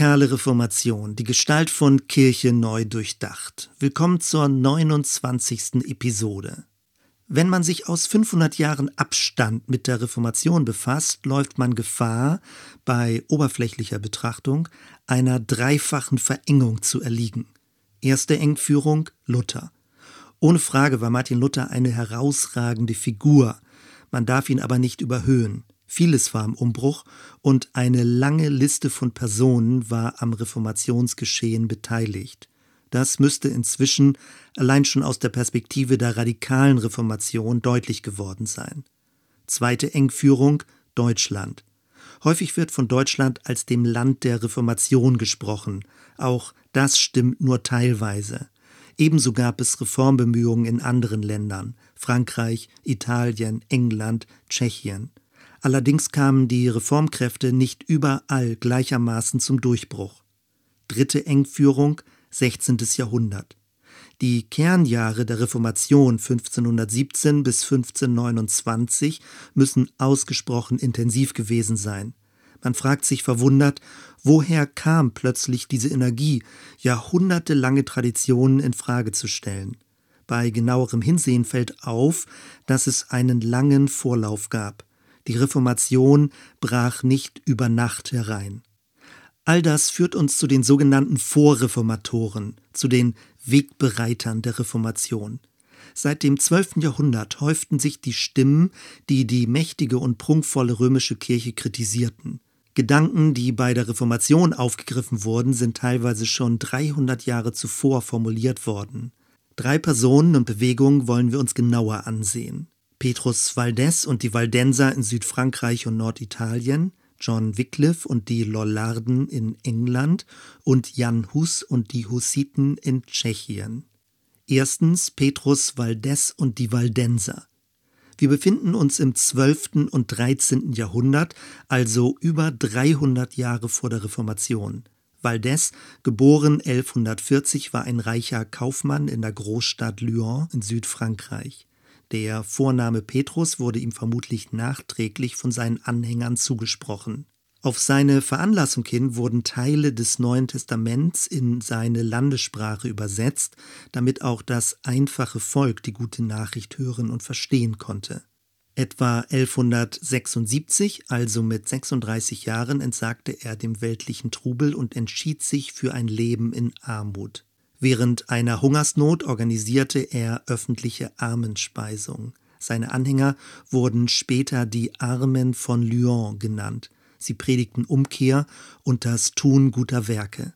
Radikale Reformation, die Gestalt von Kirche neu durchdacht. Willkommen zur 29. Episode. Wenn man sich aus 500 Jahren Abstand mit der Reformation befasst, läuft man Gefahr, bei oberflächlicher Betrachtung einer dreifachen Verengung zu erliegen. Erste Engführung Luther. Ohne Frage war Martin Luther eine herausragende Figur, man darf ihn aber nicht überhöhen. Vieles war im Umbruch und eine lange Liste von Personen war am Reformationsgeschehen beteiligt. Das müsste inzwischen allein schon aus der Perspektive der radikalen Reformation deutlich geworden sein. Zweite Engführung Deutschland. Häufig wird von Deutschland als dem Land der Reformation gesprochen. Auch das stimmt nur teilweise. Ebenso gab es Reformbemühungen in anderen Ländern Frankreich, Italien, England, Tschechien. Allerdings kamen die Reformkräfte nicht überall gleichermaßen zum Durchbruch. Dritte Engführung 16. Jahrhundert. Die Kernjahre der Reformation 1517 bis 1529 müssen ausgesprochen intensiv gewesen sein. Man fragt sich verwundert, woher kam plötzlich diese Energie, jahrhundertelange Traditionen in Frage zu stellen. Bei genauerem Hinsehen fällt auf, dass es einen langen Vorlauf gab. Die Reformation brach nicht über Nacht herein. All das führt uns zu den sogenannten Vorreformatoren, zu den Wegbereitern der Reformation. Seit dem 12. Jahrhundert häuften sich die Stimmen, die die mächtige und prunkvolle römische Kirche kritisierten. Gedanken, die bei der Reformation aufgegriffen wurden, sind teilweise schon 300 Jahre zuvor formuliert worden. Drei Personen und Bewegungen wollen wir uns genauer ansehen. Petrus Valdez und die Valdenser in Südfrankreich und Norditalien, John Wycliffe und die Lollarden in England und Jan Hus und die Hussiten in Tschechien. Erstens Petrus Valdez und die Valdenser. Wir befinden uns im 12. und 13. Jahrhundert, also über 300 Jahre vor der Reformation. Valdez, geboren 1140, war ein reicher Kaufmann in der Großstadt Lyon in Südfrankreich. Der Vorname Petrus wurde ihm vermutlich nachträglich von seinen Anhängern zugesprochen. Auf seine Veranlassung hin wurden Teile des Neuen Testaments in seine Landessprache übersetzt, damit auch das einfache Volk die gute Nachricht hören und verstehen konnte. Etwa 1176, also mit 36 Jahren, entsagte er dem weltlichen Trubel und entschied sich für ein Leben in Armut. Während einer Hungersnot organisierte er öffentliche Armenspeisung. Seine Anhänger wurden später die Armen von Lyon genannt. Sie predigten Umkehr und das Tun guter Werke.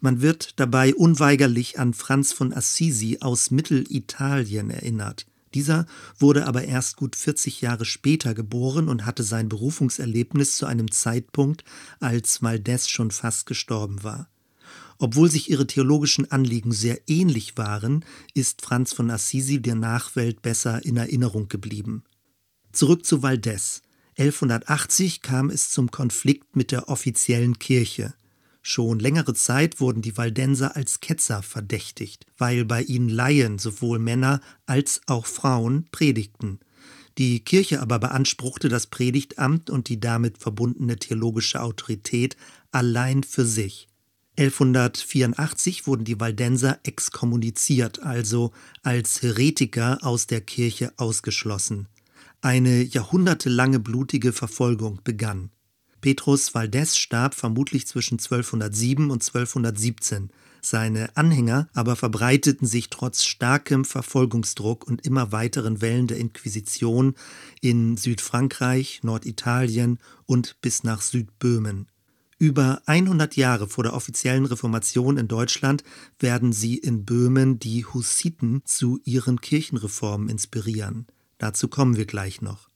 Man wird dabei unweigerlich an Franz von Assisi aus Mittelitalien erinnert. Dieser wurde aber erst gut 40 Jahre später geboren und hatte sein Berufungserlebnis zu einem Zeitpunkt, als Maldes schon fast gestorben war. Obwohl sich ihre theologischen Anliegen sehr ähnlich waren, ist Franz von Assisi der Nachwelt besser in Erinnerung geblieben. Zurück zu Valdez. 1180 kam es zum Konflikt mit der offiziellen Kirche. Schon längere Zeit wurden die Waldenser als Ketzer verdächtigt, weil bei ihnen Laien, sowohl Männer als auch Frauen, predigten. Die Kirche aber beanspruchte das Predigtamt und die damit verbundene theologische Autorität allein für sich. 1184 wurden die Waldenser exkommuniziert, also als Heretiker aus der Kirche ausgeschlossen. Eine jahrhundertelange blutige Verfolgung begann. Petrus Valdez starb vermutlich zwischen 1207 und 1217. Seine Anhänger aber verbreiteten sich trotz starkem Verfolgungsdruck und immer weiteren Wellen der Inquisition in Südfrankreich, Norditalien und bis nach Südböhmen. Über 100 Jahre vor der offiziellen Reformation in Deutschland werden sie in Böhmen die Hussiten zu ihren Kirchenreformen inspirieren. Dazu kommen wir gleich noch.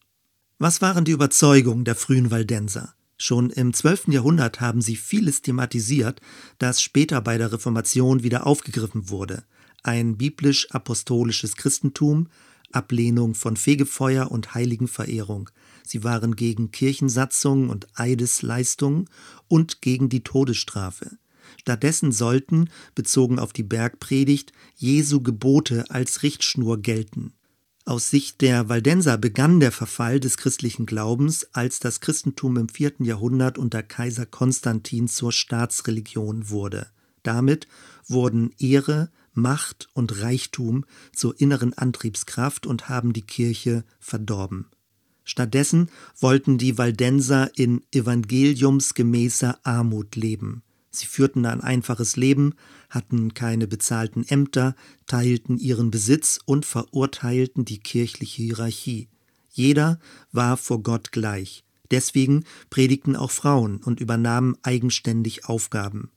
Was waren die Überzeugungen der frühen Waldenser? Schon im 12. Jahrhundert haben sie vieles thematisiert, das später bei der Reformation wieder aufgegriffen wurde. Ein biblisch-apostolisches Christentum, Ablehnung von Fegefeuer und Heiligenverehrung, Sie waren gegen Kirchensatzungen und Eidesleistungen und gegen die Todesstrafe. Stattdessen sollten, bezogen auf die Bergpredigt, Jesu Gebote als Richtschnur gelten. Aus Sicht der Waldenser begann der Verfall des christlichen Glaubens, als das Christentum im vierten Jahrhundert unter Kaiser Konstantin zur Staatsreligion wurde. Damit wurden Ehre, Macht und Reichtum zur inneren Antriebskraft und haben die Kirche verdorben. Stattdessen wollten die Waldenser in evangeliumsgemäßer Armut leben. Sie führten ein einfaches Leben, hatten keine bezahlten Ämter, teilten ihren Besitz und verurteilten die kirchliche Hierarchie. Jeder war vor Gott gleich. Deswegen predigten auch Frauen und übernahmen eigenständig Aufgaben.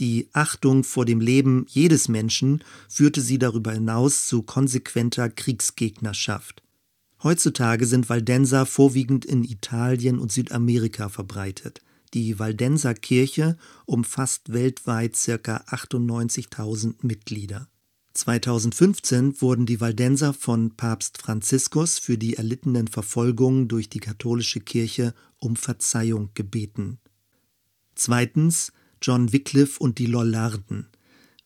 Die Achtung vor dem Leben jedes Menschen führte sie darüber hinaus zu konsequenter Kriegsgegnerschaft. Heutzutage sind Waldenser vorwiegend in Italien und Südamerika verbreitet. Die Waldenser Kirche umfasst weltweit ca. 98.000 Mitglieder. 2015 wurden die Waldenser von Papst Franziskus für die erlittenen Verfolgungen durch die katholische Kirche um Verzeihung gebeten. Zweitens John Wycliffe und die Lollarden.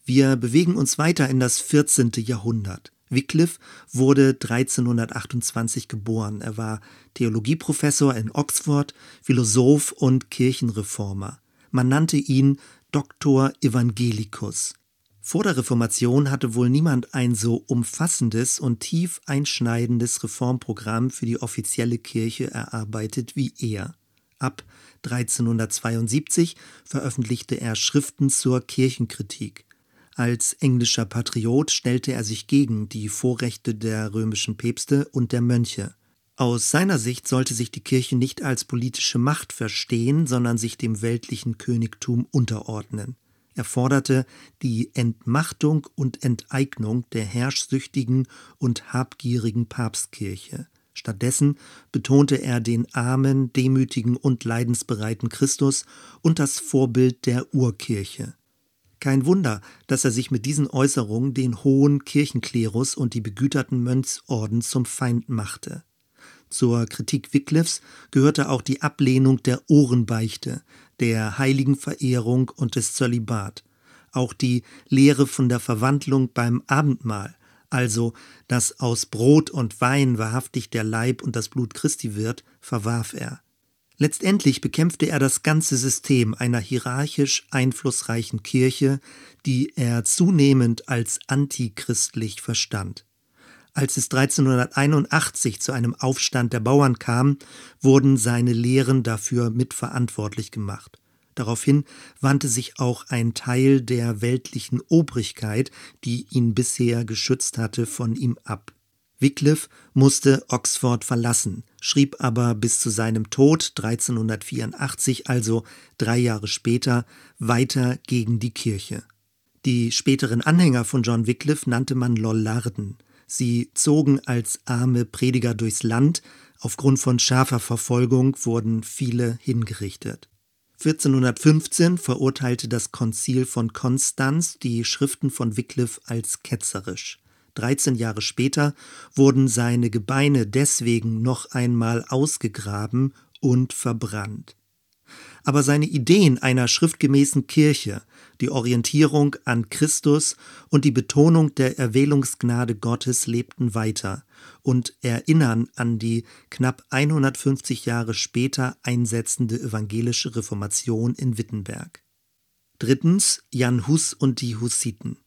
Wir bewegen uns weiter in das 14. Jahrhundert. Wycliffe wurde 1328 geboren. Er war Theologieprofessor in Oxford, Philosoph und Kirchenreformer. Man nannte ihn Doktor Evangelicus. Vor der Reformation hatte wohl niemand ein so umfassendes und tief einschneidendes Reformprogramm für die offizielle Kirche erarbeitet wie er. Ab 1372 veröffentlichte er Schriften zur Kirchenkritik. Als englischer Patriot stellte er sich gegen die Vorrechte der römischen Päpste und der Mönche. Aus seiner Sicht sollte sich die Kirche nicht als politische Macht verstehen, sondern sich dem weltlichen Königtum unterordnen. Er forderte die Entmachtung und Enteignung der herrschsüchtigen und habgierigen Papstkirche. Stattdessen betonte er den armen, demütigen und leidensbereiten Christus und das Vorbild der Urkirche. Kein Wunder, dass er sich mit diesen Äußerungen den hohen Kirchenklerus und die begüterten Mönchsorden zum Feind machte. Zur Kritik Wyclifs gehörte auch die Ablehnung der Ohrenbeichte, der Heiligenverehrung und des Zölibat, auch die Lehre von der Verwandlung beim Abendmahl, also dass aus Brot und Wein wahrhaftig der Leib und das Blut Christi wird, verwarf er. Letztendlich bekämpfte er das ganze System einer hierarchisch einflussreichen Kirche, die er zunehmend als antichristlich verstand. Als es 1381 zu einem Aufstand der Bauern kam, wurden seine Lehren dafür mitverantwortlich gemacht. Daraufhin wandte sich auch ein Teil der weltlichen Obrigkeit, die ihn bisher geschützt hatte, von ihm ab. Wycliffe musste Oxford verlassen, schrieb aber bis zu seinem Tod 1384, also drei Jahre später, weiter gegen die Kirche. Die späteren Anhänger von John Wycliffe nannte man Lollarden. Sie zogen als arme Prediger durchs Land, aufgrund von scharfer Verfolgung wurden viele hingerichtet. 1415 verurteilte das Konzil von Konstanz die Schriften von Wycliffe als ketzerisch. 13 Jahre später wurden seine Gebeine deswegen noch einmal ausgegraben und verbrannt. Aber seine Ideen einer schriftgemäßen Kirche, die Orientierung an Christus und die Betonung der Erwählungsgnade Gottes lebten weiter und erinnern an die knapp 150 Jahre später einsetzende evangelische Reformation in Wittenberg. Drittens Jan Hus und die Hussiten.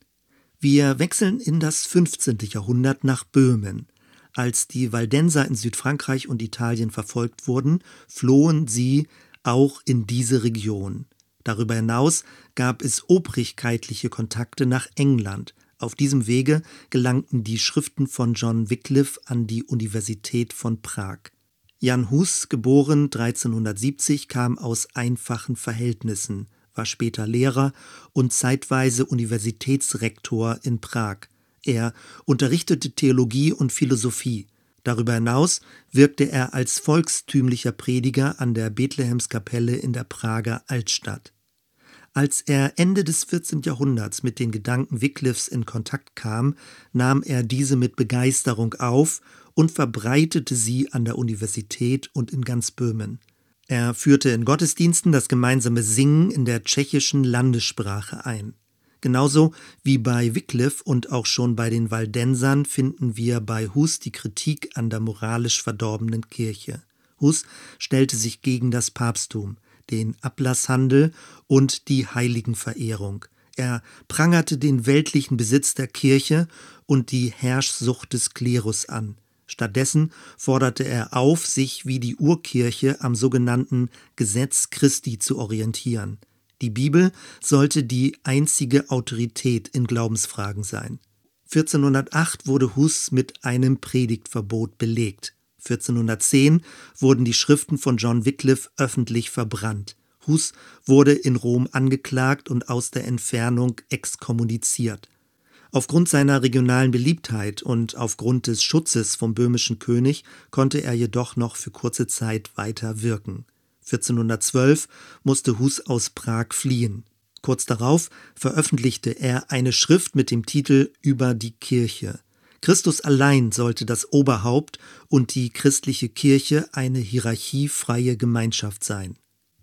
Wir wechseln in das 15. Jahrhundert nach Böhmen. Als die Waldenser in Südfrankreich und Italien verfolgt wurden, flohen sie auch in diese Region. Darüber hinaus gab es obrigkeitliche Kontakte nach England. Auf diesem Wege gelangten die Schriften von John Wycliffe an die Universität von Prag. Jan Hus, geboren 1370, kam aus einfachen Verhältnissen war später Lehrer und zeitweise Universitätsrektor in Prag. Er unterrichtete Theologie und Philosophie. Darüber hinaus wirkte er als volkstümlicher Prediger an der Bethlehemskapelle in der Prager Altstadt. Als er Ende des 14. Jahrhunderts mit den Gedanken Wycliffes in Kontakt kam, nahm er diese mit Begeisterung auf und verbreitete sie an der Universität und in ganz Böhmen. Er führte in Gottesdiensten das gemeinsame Singen in der tschechischen Landessprache ein. Genauso wie bei Wycliffe und auch schon bei den Waldensern finden wir bei Hus die Kritik an der moralisch verdorbenen Kirche. Hus stellte sich gegen das Papsttum, den Ablasshandel und die Heiligenverehrung. Er prangerte den weltlichen Besitz der Kirche und die Herrschsucht des Klerus an. Stattdessen forderte er auf, sich wie die Urkirche am sogenannten Gesetz Christi zu orientieren. Die Bibel sollte die einzige Autorität in Glaubensfragen sein. 1408 wurde Hus mit einem Predigtverbot belegt. 1410 wurden die Schriften von John Wycliffe öffentlich verbrannt. Hus wurde in Rom angeklagt und aus der Entfernung exkommuniziert. Aufgrund seiner regionalen Beliebtheit und aufgrund des Schutzes vom böhmischen König konnte er jedoch noch für kurze Zeit weiter wirken. 1412 musste Hus aus Prag fliehen. Kurz darauf veröffentlichte er eine Schrift mit dem Titel Über die Kirche. Christus allein sollte das Oberhaupt und die christliche Kirche eine hierarchiefreie Gemeinschaft sein.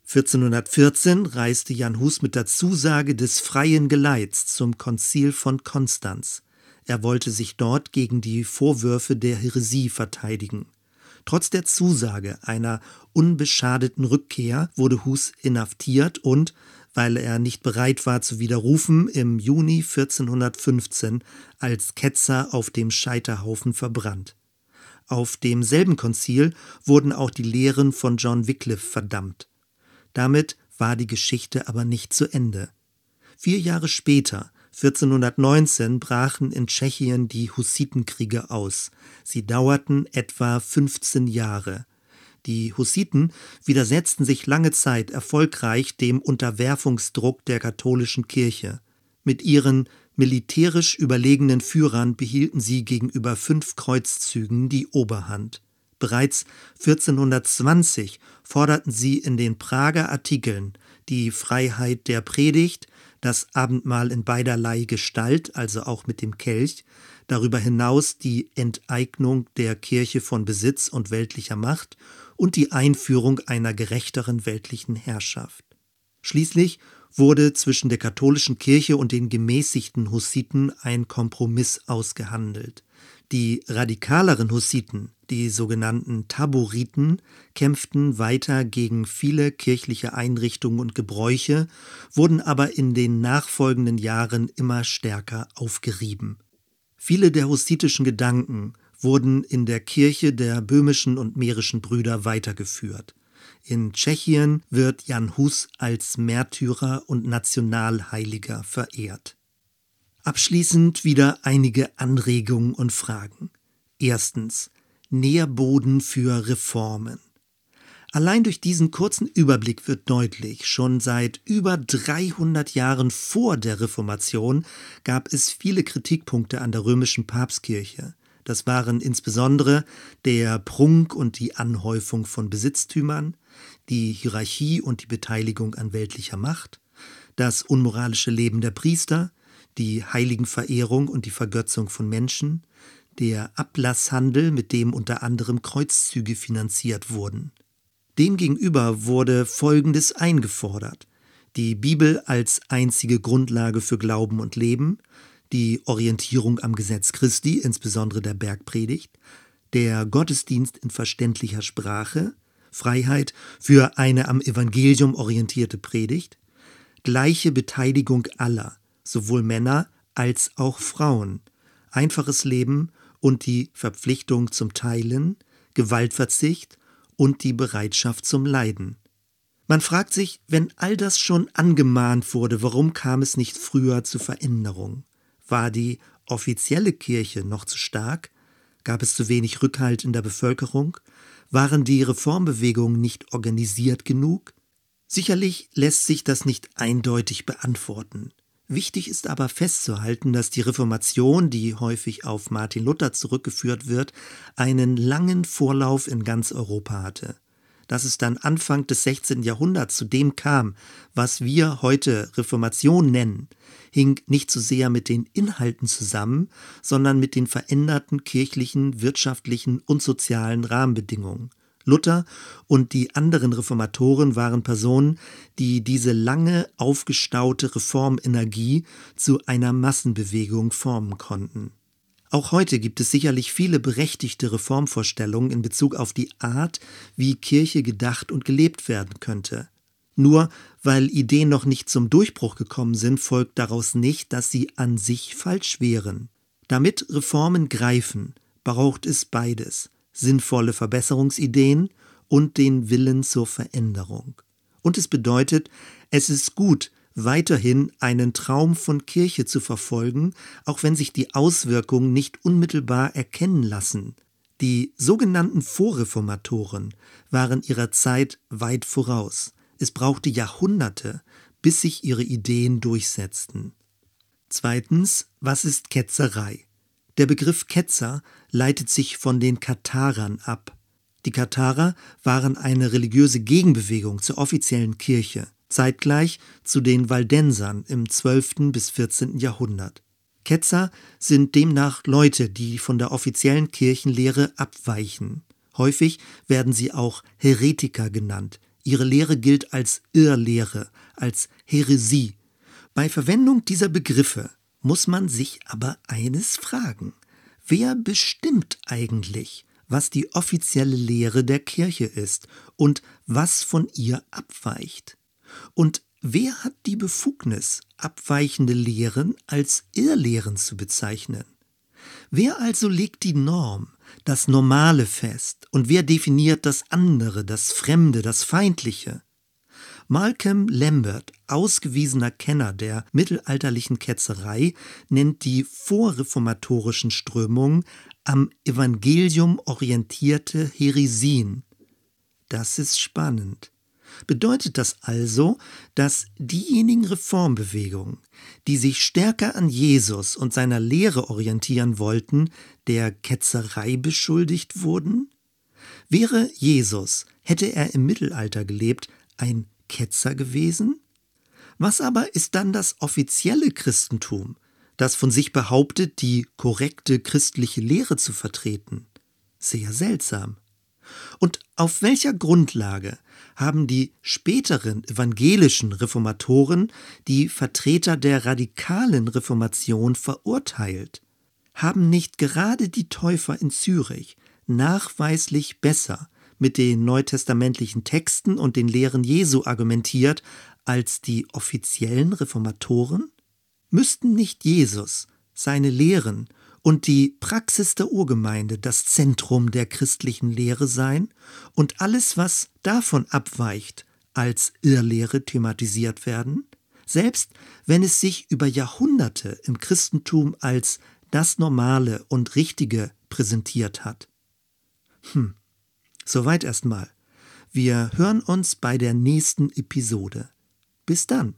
1414 reiste Jan Hus mit der Zusage des freien Geleits zum Konzil von Konstanz. Er wollte sich dort gegen die Vorwürfe der Häresie verteidigen. Trotz der Zusage einer unbeschadeten Rückkehr wurde Hus inhaftiert und, weil er nicht bereit war zu widerrufen, im Juni 1415 als Ketzer auf dem Scheiterhaufen verbrannt. Auf demselben Konzil wurden auch die Lehren von John Wycliffe verdammt. Damit war die Geschichte aber nicht zu Ende. Vier Jahre später 1419 brachen in Tschechien die Hussitenkriege aus. Sie dauerten etwa 15 Jahre. Die Hussiten widersetzten sich lange Zeit erfolgreich dem Unterwerfungsdruck der katholischen Kirche. Mit ihren militärisch überlegenen Führern behielten sie gegenüber fünf Kreuzzügen die Oberhand. Bereits 1420 forderten sie in den Prager Artikeln die Freiheit der Predigt, das Abendmahl in beiderlei Gestalt, also auch mit dem Kelch, darüber hinaus die Enteignung der Kirche von Besitz und weltlicher Macht und die Einführung einer gerechteren weltlichen Herrschaft. Schließlich wurde zwischen der katholischen Kirche und den gemäßigten Hussiten ein Kompromiss ausgehandelt. Die radikaleren Hussiten, die sogenannten Taboriten, kämpften weiter gegen viele kirchliche Einrichtungen und Gebräuche, wurden aber in den nachfolgenden Jahren immer stärker aufgerieben. Viele der hussitischen Gedanken wurden in der Kirche der böhmischen und mährischen Brüder weitergeführt. In Tschechien wird Jan Hus als Märtyrer und Nationalheiliger verehrt. Abschließend wieder einige Anregungen und Fragen. Erstens. Nährboden für Reformen. Allein durch diesen kurzen Überblick wird deutlich, schon seit über 300 Jahren vor der Reformation gab es viele Kritikpunkte an der römischen Papstkirche. Das waren insbesondere der Prunk und die Anhäufung von Besitztümern, die Hierarchie und die Beteiligung an weltlicher Macht, das unmoralische Leben der Priester, die Heiligenverehrung und die Vergötzung von Menschen, der Ablasshandel, mit dem unter anderem Kreuzzüge finanziert wurden. Demgegenüber wurde Folgendes eingefordert die Bibel als einzige Grundlage für Glauben und Leben, die Orientierung am Gesetz Christi, insbesondere der Bergpredigt, der Gottesdienst in verständlicher Sprache, Freiheit für eine am Evangelium orientierte Predigt, gleiche Beteiligung aller, sowohl Männer als auch Frauen, einfaches Leben und die Verpflichtung zum Teilen, Gewaltverzicht und die Bereitschaft zum Leiden. Man fragt sich, wenn all das schon angemahnt wurde, warum kam es nicht früher zu Veränderung? War die offizielle Kirche noch zu stark? Gab es zu wenig Rückhalt in der Bevölkerung? Waren die Reformbewegungen nicht organisiert genug? Sicherlich lässt sich das nicht eindeutig beantworten. Wichtig ist aber festzuhalten, dass die Reformation, die häufig auf Martin Luther zurückgeführt wird, einen langen Vorlauf in ganz Europa hatte. Dass es dann Anfang des 16. Jahrhunderts zu dem kam, was wir heute Reformation nennen, hing nicht so sehr mit den Inhalten zusammen, sondern mit den veränderten kirchlichen, wirtschaftlichen und sozialen Rahmenbedingungen. Luther und die anderen Reformatoren waren Personen, die diese lange aufgestaute Reformenergie zu einer Massenbewegung formen konnten. Auch heute gibt es sicherlich viele berechtigte Reformvorstellungen in Bezug auf die Art, wie Kirche gedacht und gelebt werden könnte. Nur weil Ideen noch nicht zum Durchbruch gekommen sind, folgt daraus nicht, dass sie an sich falsch wären. Damit Reformen greifen, braucht es beides sinnvolle Verbesserungsideen und den Willen zur Veränderung. Und es bedeutet, es ist gut, weiterhin einen Traum von Kirche zu verfolgen, auch wenn sich die Auswirkungen nicht unmittelbar erkennen lassen. Die sogenannten Vorreformatoren waren ihrer Zeit weit voraus. Es brauchte Jahrhunderte, bis sich ihre Ideen durchsetzten. Zweitens, was ist Ketzerei? Der Begriff Ketzer leitet sich von den Katharern ab. Die Katharer waren eine religiöse Gegenbewegung zur offiziellen Kirche, zeitgleich zu den Waldensern im 12. bis 14. Jahrhundert. Ketzer sind demnach Leute, die von der offiziellen Kirchenlehre abweichen. Häufig werden sie auch Heretiker genannt. Ihre Lehre gilt als Irrlehre, als Häresie. Bei Verwendung dieser Begriffe muss man sich aber eines fragen. Wer bestimmt eigentlich, was die offizielle Lehre der Kirche ist und was von ihr abweicht? Und wer hat die Befugnis, abweichende Lehren als Irrlehren zu bezeichnen? Wer also legt die Norm, das Normale fest und wer definiert das andere, das Fremde, das Feindliche? Malcolm Lambert, ausgewiesener Kenner der mittelalterlichen Ketzerei, nennt die vorreformatorischen Strömungen am Evangelium orientierte Heresien. Das ist spannend. Bedeutet das also, dass diejenigen Reformbewegungen, die sich stärker an Jesus und seiner Lehre orientieren wollten, der Ketzerei beschuldigt wurden? Wäre Jesus, hätte er im Mittelalter gelebt, ein Ketzer gewesen? Was aber ist dann das offizielle Christentum, das von sich behauptet, die korrekte christliche Lehre zu vertreten? Sehr seltsam. Und auf welcher Grundlage haben die späteren evangelischen Reformatoren die Vertreter der radikalen Reformation verurteilt? Haben nicht gerade die Täufer in Zürich nachweislich besser mit den neutestamentlichen Texten und den Lehren Jesu argumentiert als die offiziellen Reformatoren? Müssten nicht Jesus, seine Lehren und die Praxis der Urgemeinde das Zentrum der christlichen Lehre sein und alles, was davon abweicht, als Irrlehre thematisiert werden? Selbst wenn es sich über Jahrhunderte im Christentum als das Normale und Richtige präsentiert hat. Hm, Soweit erstmal. Wir hören uns bei der nächsten Episode. Bis dann.